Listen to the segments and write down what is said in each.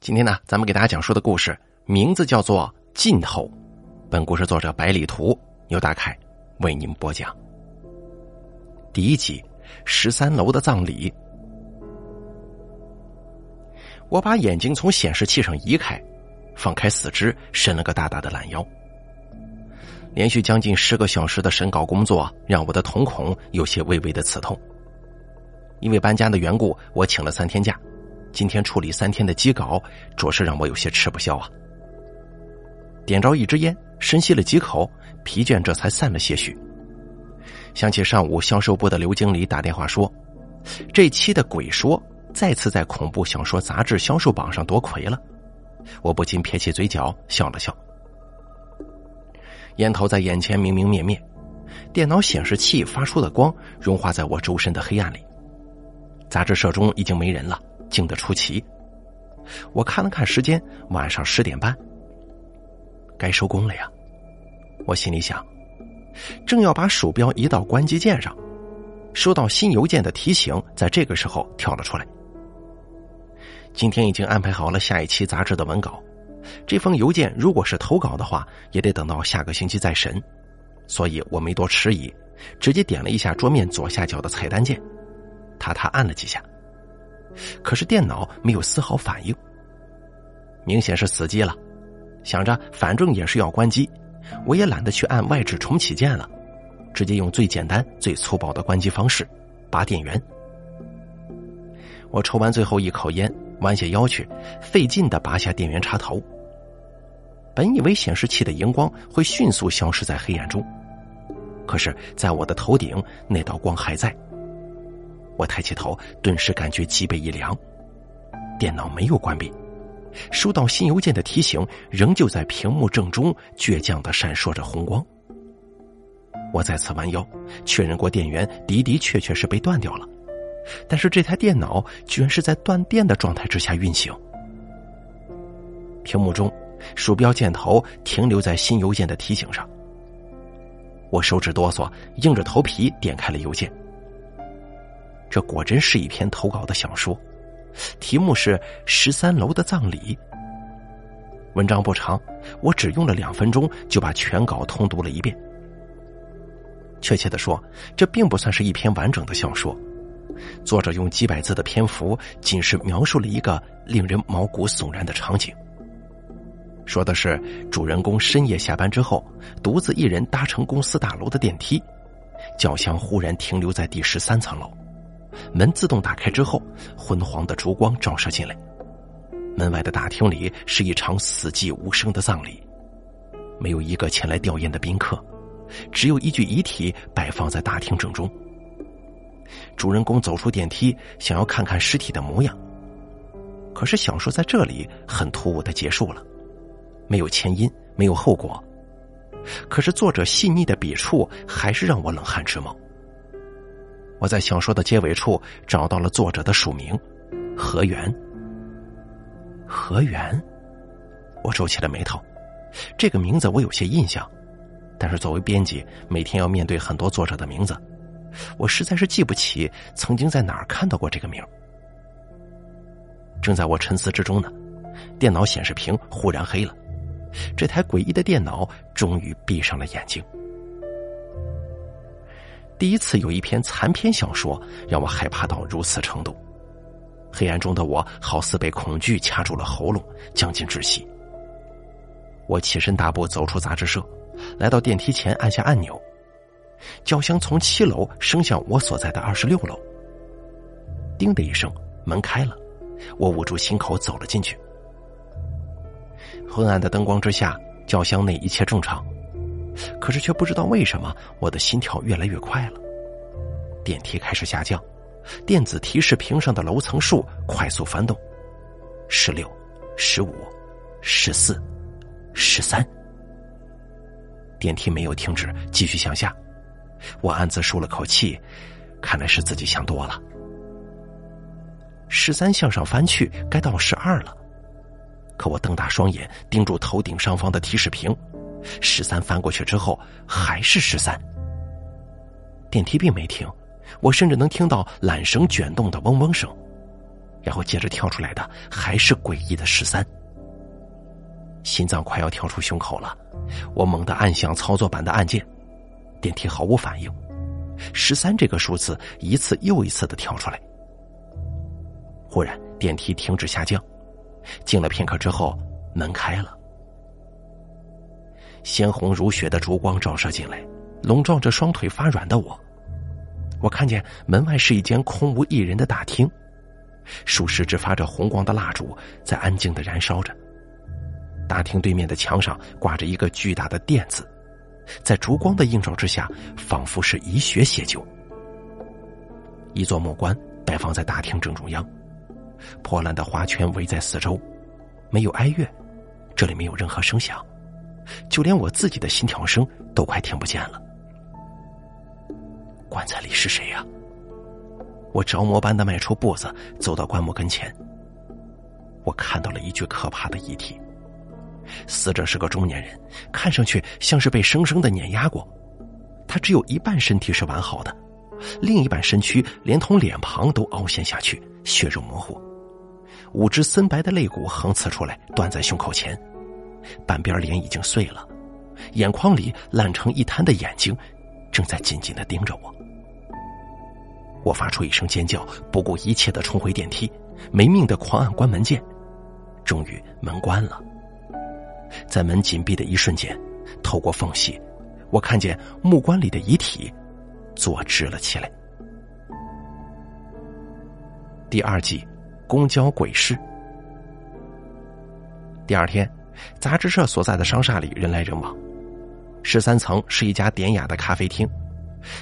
今天呢，咱们给大家讲述的故事名字叫做《尽头》。本故事作者百里图由大凯为您播讲。第一集，十三楼的葬礼。我把眼睛从显示器上移开，放开四肢，伸了个大大的懒腰。连续将近十个小时的审稿工作，让我的瞳孔有些微微的刺痛。因为搬家的缘故，我请了三天假。今天处理三天的机稿，着实让我有些吃不消啊。点着一支烟，深吸了几口，疲倦这才散了些许。想起上午销售部的刘经理打电话说，这期的《鬼说》再次在恐怖小说杂志销售榜上夺魁了，我不禁撇起嘴角笑了笑。烟头在眼前明明灭灭，电脑显示器发出的光融化在我周身的黑暗里。杂志社中已经没人了。静得出奇，我看了看时间，晚上十点半，该收工了呀。我心里想，正要把鼠标移到关机键上，收到新邮件的提醒，在这个时候跳了出来。今天已经安排好了下一期杂志的文稿，这封邮件如果是投稿的话，也得等到下个星期再审，所以我没多迟疑，直接点了一下桌面左下角的菜单键，他他按了几下。可是电脑没有丝毫反应，明显是死机了。想着反正也是要关机，我也懒得去按外置重启键了，直接用最简单、最粗暴的关机方式——拔电源。我抽完最后一口烟，弯下腰去，费劲的拔下电源插头。本以为显示器的荧光会迅速消失在黑暗中，可是，在我的头顶，那道光还在。我抬起头，顿时感觉脊背一凉。电脑没有关闭，收到新邮件的提醒仍旧在屏幕正中倔强的闪烁着红光。我再次弯腰，确认过电源的的确确是被断掉了，但是这台电脑居然是在断电的状态之下运行。屏幕中，鼠标箭头停留在新邮件的提醒上。我手指哆嗦，硬着头皮点开了邮件。这果真是一篇投稿的小说，题目是《十三楼的葬礼》。文章不长，我只用了两分钟就把全稿通读了一遍。确切的说，这并不算是一篇完整的小说，作者用几百字的篇幅，仅是描述了一个令人毛骨悚然的场景。说的是主人公深夜下班之后，独自一人搭乘公司大楼的电梯，轿厢忽然停留在第十三层楼。门自动打开之后，昏黄的烛光照射进来。门外的大厅里是一场死寂无声的葬礼，没有一个前来吊唁的宾客，只有一具遗体摆放在大厅正中。主人公走出电梯，想要看看尸体的模样，可是小说在这里很突兀的结束了，没有前因，没有后果。可是作者细腻的笔触还是让我冷汗直冒。我在小说的结尾处找到了作者的署名，何源。何源，我皱起了眉头，这个名字我有些印象，但是作为编辑，每天要面对很多作者的名字，我实在是记不起曾经在哪儿看到过这个名。正在我沉思之中呢，电脑显示屏忽然黑了，这台诡异的电脑终于闭上了眼睛。第一次有一篇残篇小说让我害怕到如此程度，黑暗中的我好似被恐惧掐住了喉咙，将近窒息。我起身大步走出杂志社，来到电梯前按下按钮，轿厢从七楼升向我所在的二十六楼。叮的一声，门开了，我捂住心口走了进去。昏暗的灯光之下，轿厢内一切正常。可是却不知道为什么，我的心跳越来越快了。电梯开始下降，电子提示屏上的楼层数快速翻动：十六、十五、十四、十三。电梯没有停止，继续向下。我暗自舒了口气，看来是自己想多了。十三向上翻去，该到十二了。可我瞪大双眼，盯住头顶上方的提示屏。十三翻过去之后，还是十三。电梯并没停，我甚至能听到缆绳卷动的嗡嗡声。然后接着跳出来的还是诡异的十三。心脏快要跳出胸口了，我猛地按响操作板的按键，电梯毫无反应。十三这个数字一次又一次的跳出来。忽然，电梯停止下降，静了片刻之后，门开了，鲜红如血的烛光照射进来，笼罩着双腿发软的我。我看见门外是一间空无一人的大厅，数十支发着红光的蜡烛在安静的燃烧着。大厅对面的墙上挂着一个巨大的“店”字，在烛光的映照之下，仿佛是以血写就。一座木棺摆放在大厅正中央，破烂的花圈围在四周，没有哀乐，这里没有任何声响，就连我自己的心跳声都快听不见了。棺材里是谁呀？我着魔般的迈出步子，走到棺木跟前，我看到了一具可怕的遗体。死者是个中年人，看上去像是被生生的碾压过。他只有一半身体是完好的，另一半身躯连同脸庞都凹陷下去，血肉模糊。五只森白的肋骨横刺出来，断在胸口前。半边脸已经碎了，眼眶里烂成一滩的眼睛，正在紧紧的盯着我。我发出一声尖叫，不顾一切的冲回电梯，没命的狂按关门键。终于门关了。在门紧闭的一瞬间，透过缝隙，我看见木棺里的遗体坐直了起来。第二季，公交鬼市。第二天，杂志社所在的商厦里人来人往。十三层是一家典雅的咖啡厅，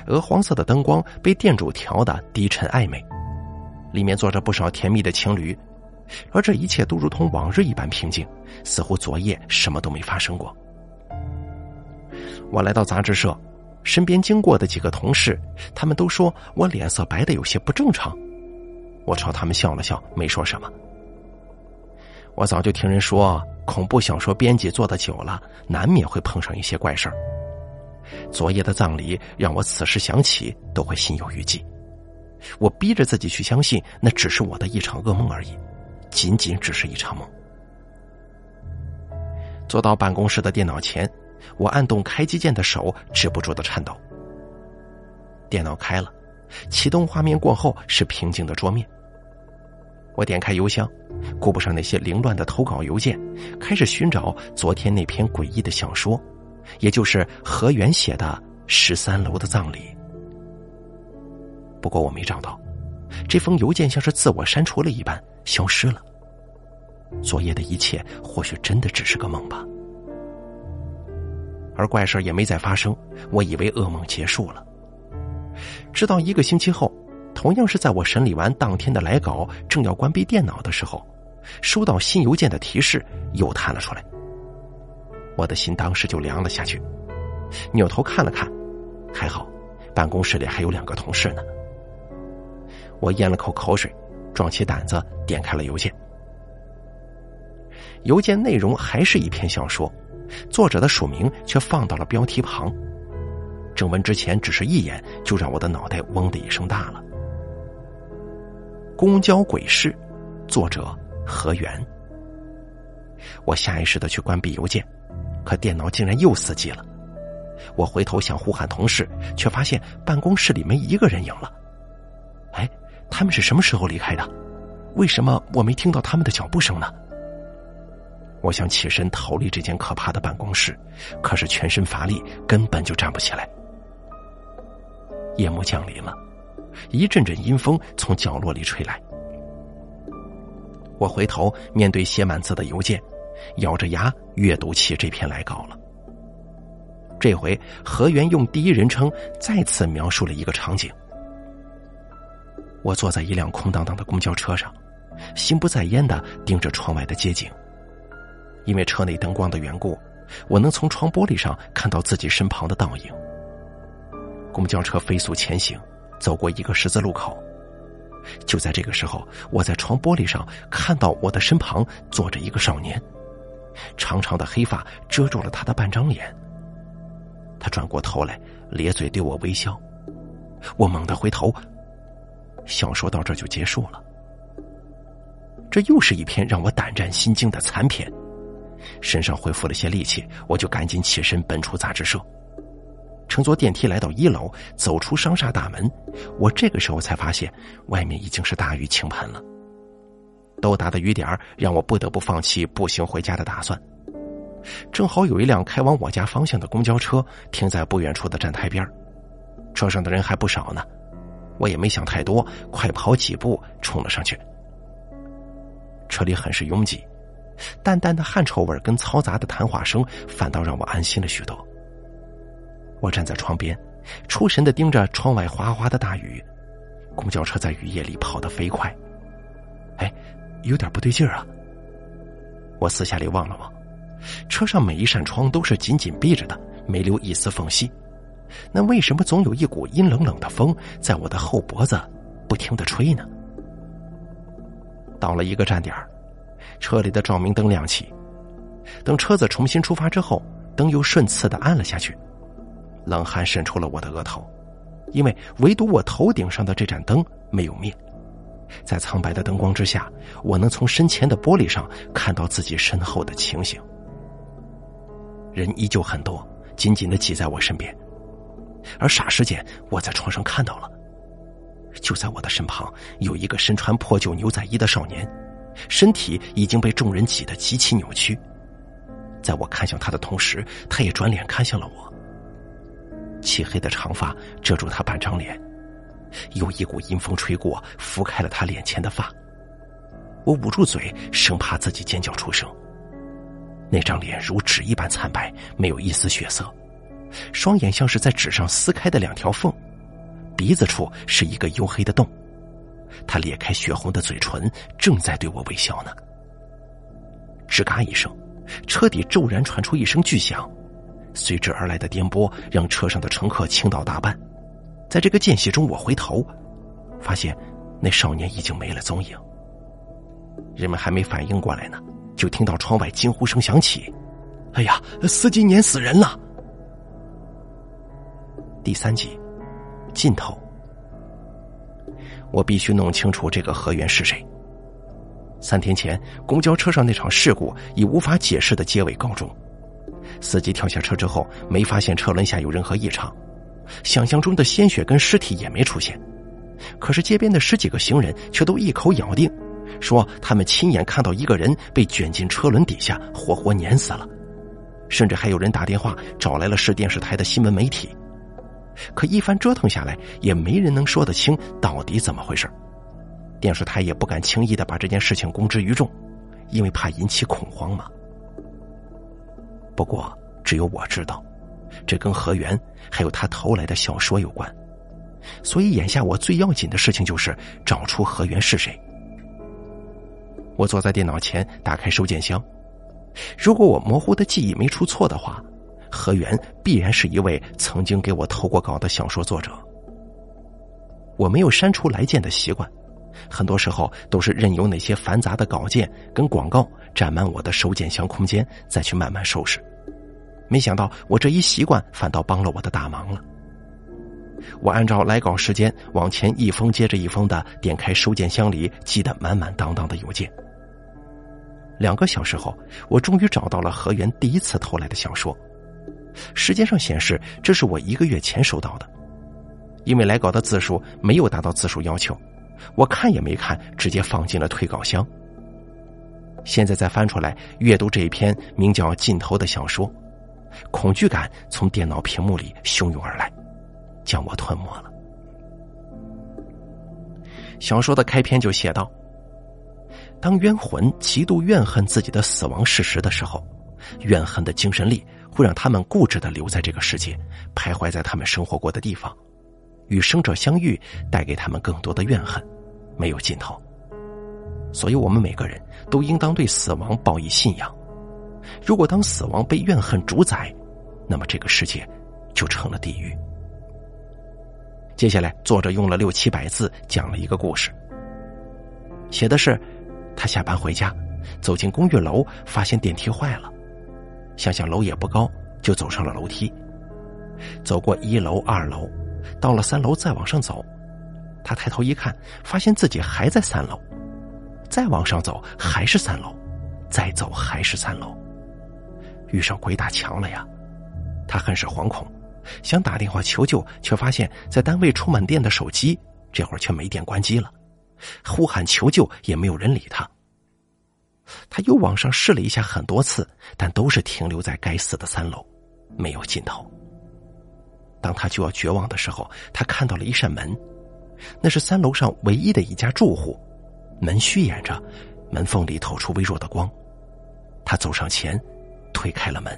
鹅黄色的灯光被店主调的低沉暧昧，里面坐着不少甜蜜的情侣。而这一切都如同往日一般平静，似乎昨夜什么都没发生过。我来到杂志社，身边经过的几个同事，他们都说我脸色白的有些不正常。我朝他们笑了笑，没说什么。我早就听人说，恐怖小说编辑做的久了，难免会碰上一些怪事儿。昨夜的葬礼让我此时想起都会心有余悸。我逼着自己去相信，那只是我的一场噩梦而已。仅仅只是一场梦。坐到办公室的电脑前，我按动开机键的手止不住的颤抖。电脑开了，启动画面过后是平静的桌面。我点开邮箱，顾不上那些凌乱的投稿邮件，开始寻找昨天那篇诡异的小说，也就是何源写的《十三楼的葬礼》。不过我没找到，这封邮件像是自我删除了一般。消失了。昨夜的一切或许真的只是个梦吧，而怪事也没再发生。我以为噩梦结束了。直到一个星期后，同样是在我审理完当天的来稿，正要关闭电脑的时候，收到新邮件的提示又弹了出来。我的心当时就凉了下去，扭头看了看，还好，办公室里还有两个同事呢。我咽了口口水。壮起胆子点开了邮件，邮件内容还是一篇小说，作者的署名却放到了标题旁。正文之前只是一眼，就让我的脑袋嗡的一声大了。公交鬼市，作者何源。我下意识的去关闭邮件，可电脑竟然又死机了。我回头想呼喊同事，却发现办公室里没一个人影了。哎。他们是什么时候离开的？为什么我没听到他们的脚步声呢？我想起身逃离这间可怕的办公室，可是全身乏力，根本就站不起来。夜幕降临了，一阵阵阴风从角落里吹来。我回头面对写满字的邮件，咬着牙阅读起这篇来稿了。这回何源用第一人称再次描述了一个场景。我坐在一辆空荡荡的公交车上，心不在焉的盯着窗外的街景。因为车内灯光的缘故，我能从窗玻璃上看到自己身旁的倒影。公交车飞速前行，走过一个十字路口。就在这个时候，我在窗玻璃上看到我的身旁坐着一个少年，长长的黑发遮住了他的半张脸。他转过头来，咧嘴对我微笑。我猛地回头。小说到这就结束了。这又是一篇让我胆战心惊的残篇。身上恢复了些力气，我就赶紧起身奔出杂志社，乘坐电梯来到一楼，走出商厦大门。我这个时候才发现，外面已经是大雨倾盆了。豆大的雨点让我不得不放弃步行回家的打算。正好有一辆开往我家方向的公交车停在不远处的站台边，车上的人还不少呢。我也没想太多，快跑几步冲了上去。车里很是拥挤。淡淡的汗臭味跟嘈杂的谈话声，反倒让我安心了许多。我站在窗边，出神的盯着窗外哗哗的大雨。公交车在雨夜里跑得飞快，哎，有点不对劲儿啊！我四下里望了望，车上每一扇窗都是紧紧闭着的，没留一丝缝隙。那为什么总有一股阴冷冷的风在我的后脖子不停的吹呢？到了一个站点。车里的照明灯亮起，等车子重新出发之后，灯又顺次的暗了下去，冷汗渗出了我的额头，因为唯独我头顶上的这盏灯没有灭，在苍白的灯光之下，我能从身前的玻璃上看到自己身后的情形。人依旧很多，紧紧的挤在我身边，而霎时间，我在床上看到了，就在我的身旁有一个身穿破旧牛仔衣的少年。身体已经被众人挤得极其扭曲，在我看向他的同时，他也转脸看向了我。漆黑的长发遮住他半张脸，有一股阴风吹过，拂开了他脸前的发。我捂住嘴，生怕自己尖叫出声。那张脸如纸一般惨白，没有一丝血色，双眼像是在纸上撕开的两条缝，鼻子处是一个黝黑的洞。他裂开血红的嘴唇，正在对我微笑呢。吱嘎一声，车底骤然传出一声巨响，随之而来的颠簸让车上的乘客倾倒大半。在这个间隙中，我回头，发现那少年已经没了踪影。人们还没反应过来呢，就听到窗外惊呼声响起：“哎呀，司机碾死人了！”第三集，尽头。我必须弄清楚这个河源是谁。三天前，公交车上那场事故以无法解释的结尾告终。司机跳下车之后，没发现车轮下有任何异常，想象中的鲜血跟尸体也没出现。可是街边的十几个行人却都一口咬定，说他们亲眼看到一个人被卷进车轮底下，活活碾死了。甚至还有人打电话找来了市电视台的新闻媒体。可一番折腾下来，也没人能说得清到底怎么回事。电视台也不敢轻易的把这件事情公之于众，因为怕引起恐慌嘛。不过，只有我知道，这跟何源还有他投来的小说有关。所以，眼下我最要紧的事情就是找出何源是谁。我坐在电脑前，打开收件箱。如果我模糊的记忆没出错的话。何源必然是一位曾经给我投过稿的小说作者。我没有删除来件的习惯，很多时候都是任由那些繁杂的稿件跟广告占满我的收件箱空间，再去慢慢收拾。没想到我这一习惯反倒帮了我的大忙了。我按照来稿时间往前一封接着一封的点开收件箱里积得满满当当的邮件。两个小时后，我终于找到了何源第一次投来的小说。时间上显示，这是我一个月前收到的，因为来稿的字数没有达到字数要求，我看也没看，直接放进了退稿箱。现在再翻出来阅读这一篇名叫《尽头》的小说，恐惧感从电脑屏幕里汹涌而来，将我吞没了。小说的开篇就写道：当冤魂极度怨恨自己的死亡事实的时候，怨恨的精神力。会让他们固执的留在这个世界，徘徊在他们生活过的地方，与生者相遇，带给他们更多的怨恨，没有尽头。所以，我们每个人都应当对死亡抱以信仰。如果当死亡被怨恨主宰，那么这个世界就成了地狱。接下来，作者用了六七百字讲了一个故事，写的是他下班回家，走进公寓楼，发现电梯坏了。想想楼也不高，就走上了楼梯。走过一楼、二楼，到了三楼，再往上走。他抬头一看，发现自己还在三楼。再往上走还是三楼，再走还是三楼。遇上鬼打墙了呀！他很是惶恐，想打电话求救，却发现在单位充满电的手机这会儿却没电关机了，呼喊求救也没有人理他。他又往上试了一下很多次，但都是停留在该死的三楼，没有尽头。当他就要绝望的时候，他看到了一扇门，那是三楼上唯一的一家住户，门虚掩着，门缝里透出微弱的光。他走上前，推开了门。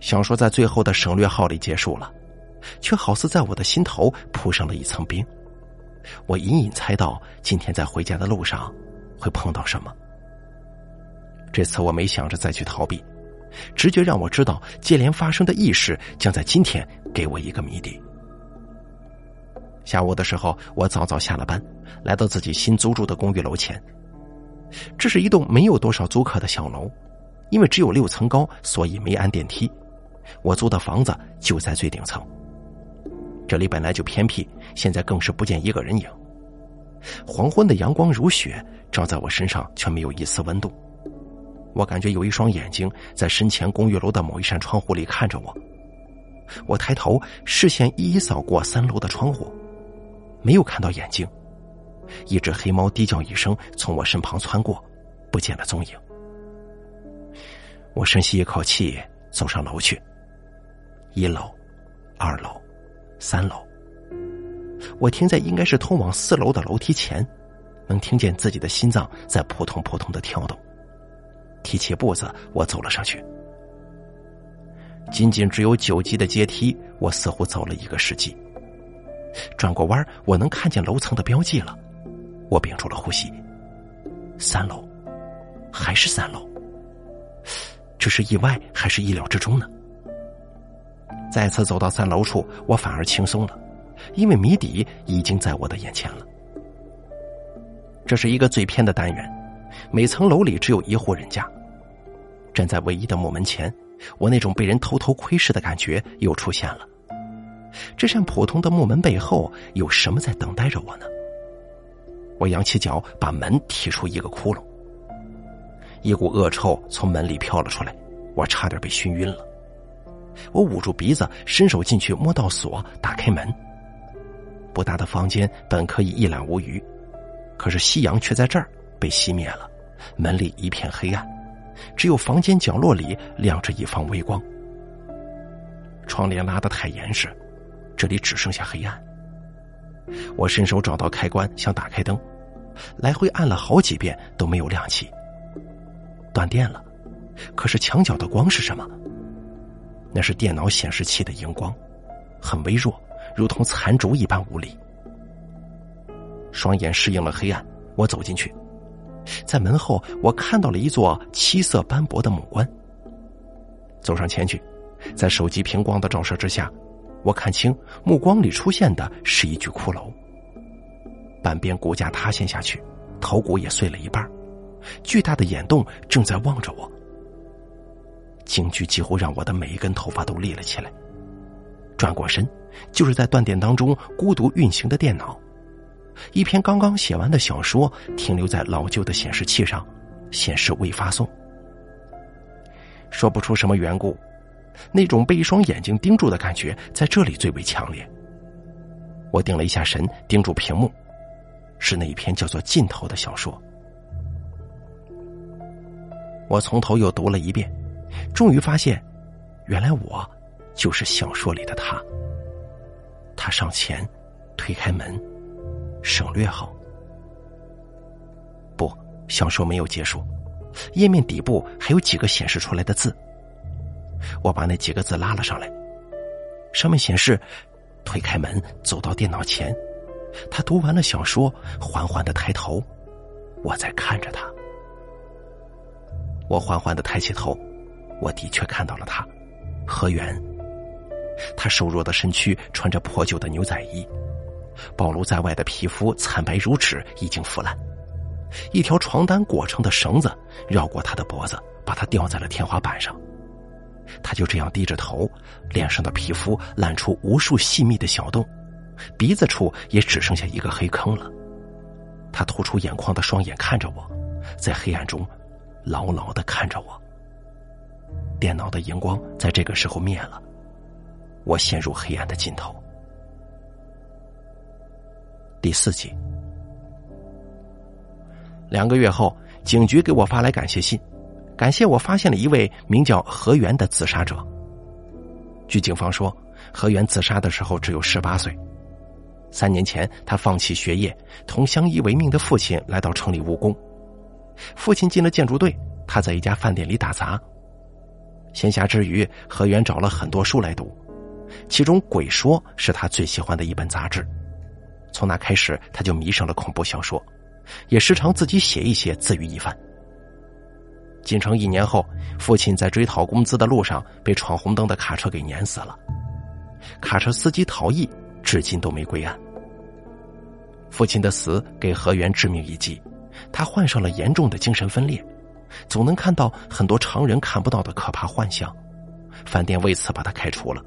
小说在最后的省略号里结束了，却好似在我的心头铺上了一层冰。我隐隐猜到今天在回家的路上会碰到什么。这次我没想着再去逃避，直觉让我知道接连发生的异事将在今天给我一个谜底。下午的时候，我早早下了班，来到自己新租住的公寓楼前。这是一栋没有多少租客的小楼，因为只有六层高，所以没安电梯。我租的房子就在最顶层。这里本来就偏僻，现在更是不见一个人影。黄昏的阳光如雪，照在我身上却没有一丝温度。我感觉有一双眼睛在身前公寓楼的某一扇窗户里看着我。我抬头，视线一一扫过三楼的窗户，没有看到眼睛。一只黑猫低叫一声，从我身旁窜过，不见了踪影。我深吸一口气，走上楼去。一楼、二楼、三楼，我停在应该是通往四楼的楼梯前，能听见自己的心脏在扑通扑通的跳动。提起步子，我走了上去。仅仅只有九级的阶梯，我似乎走了一个世纪。转过弯，我能看见楼层的标记了。我屏住了呼吸。三楼，还是三楼？这是意外还是意料之中呢？再次走到三楼处，我反而轻松了，因为谜底已经在我的眼前了。这是一个最偏的单元，每层楼里只有一户人家。站在唯一的木门前，我那种被人偷偷窥视的感觉又出现了。这扇普通的木门背后有什么在等待着我呢？我扬起脚，把门踢出一个窟窿。一股恶臭从门里飘了出来，我差点被熏晕了。我捂住鼻子，伸手进去摸到锁，打开门。不大的房间本可以一览无余，可是夕阳却在这儿被熄灭了，门里一片黑暗，只有房间角落里亮着一方微光。窗帘拉得太严实，这里只剩下黑暗。我伸手找到开关，想打开灯，来回按了好几遍都没有亮起。断电了，可是墙角的光是什么？那是电脑显示器的荧光，很微弱，如同残烛一般无力。双眼适应了黑暗，我走进去，在门后我看到了一座七色斑驳的木棺。走上前去，在手机屏光的照射之下。我看清，目光里出现的是一具骷髅，半边骨架塌陷下去，头骨也碎了一半，巨大的眼洞正在望着我。惊惧几乎让我的每一根头发都立了起来。转过身，就是在断电当中孤独运行的电脑，一篇刚刚写完的小说停留在老旧的显示器上，显示未发送。说不出什么缘故。那种被一双眼睛盯住的感觉，在这里最为强烈。我定了一下神，盯住屏幕，是那一篇叫做《尽头》的小说。我从头又读了一遍，终于发现，原来我就是小说里的他。他上前，推开门，省略号。不，小说没有结束，页面底部还有几个显示出来的字。我把那几个字拉了上来，上面显示：“推开门，走到电脑前。”他读完了小说，缓缓的抬头，我在看着他。我缓缓的抬起头，我的确看到了他，何源。他瘦弱的身躯穿着破旧的牛仔衣，暴露在外的皮肤惨白如纸，已经腐烂。一条床单裹成的绳子绕过他的脖子，把他吊在了天花板上。他就这样低着头，脸上的皮肤烂出无数细密的小洞，鼻子处也只剩下一个黑坑了。他突出眼眶的双眼看着我，在黑暗中牢牢的看着我。电脑的荧光在这个时候灭了，我陷入黑暗的尽头。第四集，两个月后，警局给我发来感谢信，感谢我发现了一位名叫何源的自杀者。据警方说，何源自杀的时候只有十八岁。三年前，他放弃学业，同相依为命的父亲来到城里务工。父亲进了建筑队，他在一家饭店里打杂。闲暇之余，何源找了很多书来读，其中《鬼说》是他最喜欢的一本杂志。从那开始，他就迷上了恐怖小说，也时常自己写一写，自娱一番。进城一年后，父亲在追讨工资的路上被闯红灯的卡车给碾死了，卡车司机逃逸，至今都没归案。父亲的死给何源致命一击，他患上了严重的精神分裂。总能看到很多常人看不到的可怕幻象，饭店为此把他开除了。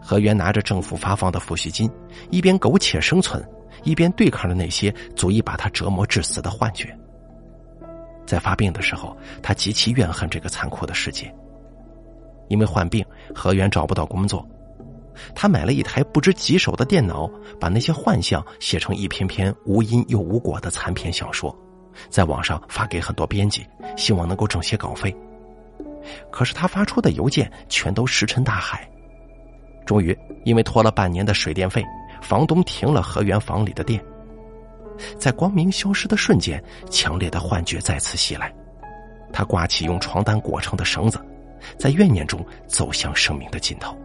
何源拿着政府发放的抚恤金，一边苟且生存，一边对抗着那些足以把他折磨致死的幻觉。在发病的时候，他极其怨恨这个残酷的世界。因为患病，何源找不到工作，他买了一台不知几手的电脑，把那些幻象写成一篇篇无因又无果的残篇小说。在网上发给很多编辑，希望能够挣些稿费。可是他发出的邮件全都石沉大海。终于，因为拖了半年的水电费，房东停了河源房里的电。在光明消失的瞬间，强烈的幻觉再次袭来。他挂起用床单裹成的绳子，在怨念中走向生命的尽头。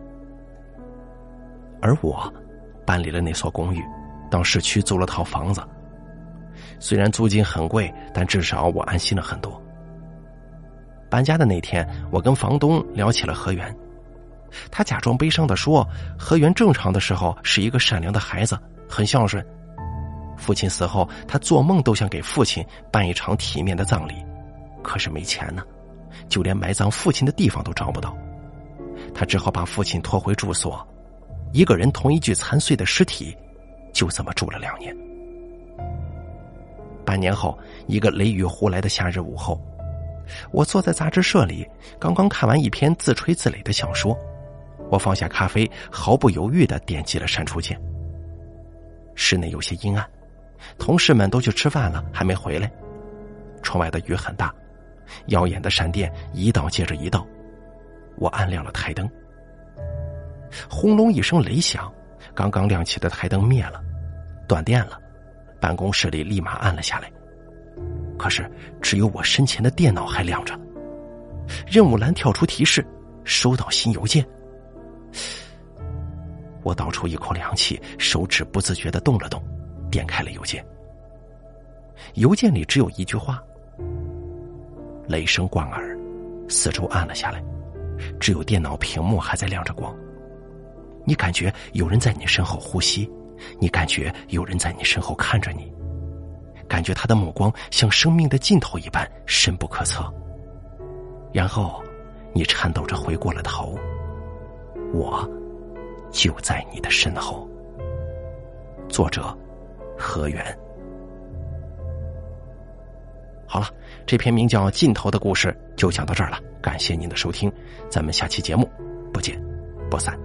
而我，搬离了那所公寓，到市区租了套房子。虽然租金很贵，但至少我安心了很多。搬家的那天，我跟房东聊起了河源，他假装悲伤的说：“何源正常的时候是一个善良的孩子，很孝顺。父亲死后，他做梦都想给父亲办一场体面的葬礼，可是没钱呢，就连埋葬父亲的地方都找不到。他只好把父亲拖回住所，一个人同一具残碎的尸体，就这么住了两年。”半年后，一个雷雨忽来的夏日午后，我坐在杂志社里，刚刚看完一篇自吹自擂的小说。我放下咖啡，毫不犹豫的点击了删除键。室内有些阴暗，同事们都去吃饭了，还没回来。窗外的雨很大，耀眼的闪电一道接着一道。我按亮了台灯，轰隆一声雷响，刚刚亮起的台灯灭了，断电了。办公室里立马暗了下来，可是只有我身前的电脑还亮着。任务栏跳出提示：“收到新邮件。”我倒出一口凉气，手指不自觉的动了动，点开了邮件。邮件里只有一句话：“雷声贯耳，四周暗了下来，只有电脑屏幕还在亮着光。你感觉有人在你身后呼吸。”你感觉有人在你身后看着你，感觉他的目光像生命的尽头一般深不可测。然后，你颤抖着回过了头，我就在你的身后。作者：何源。好了，这篇名叫《尽头的故事》就讲到这儿了。感谢您的收听，咱们下期节目不见不散。